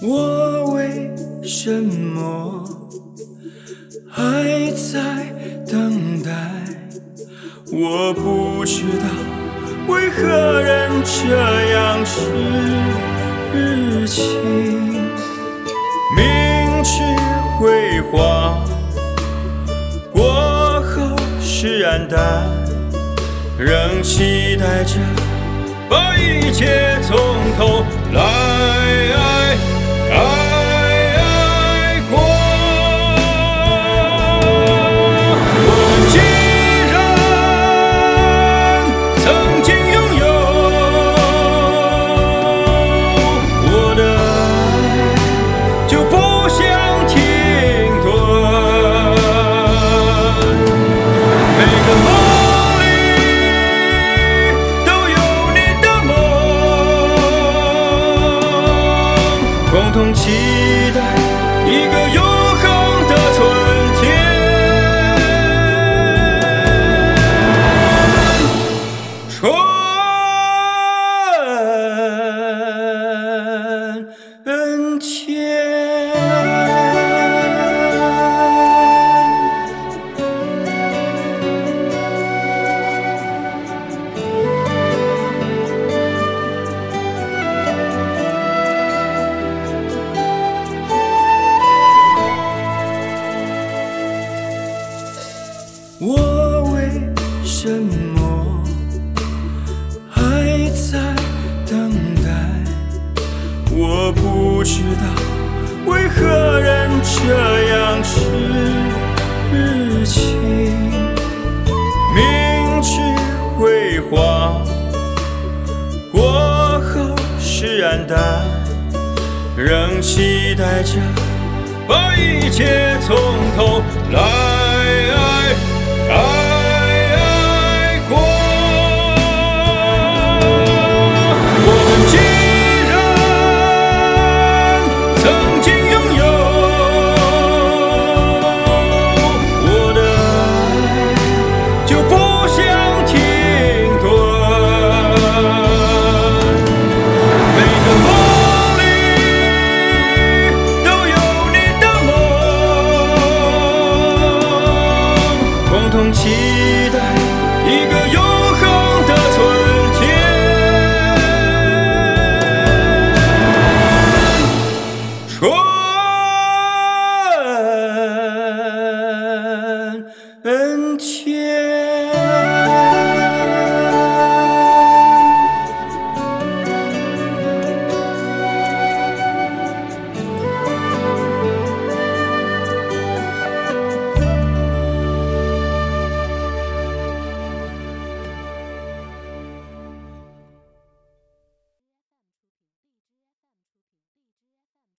我为什么还在等待？我不知道为何人这样痴情，明知辉煌过后是黯淡，仍期待着把一切从头来。共同期待一个永恒。我为什么还在等待？我不知道为何人这样痴情。明知辉煌过后是暗淡，仍期待着把一切从头来。爱过我们既然曾经拥有我的爱就不空期待一个。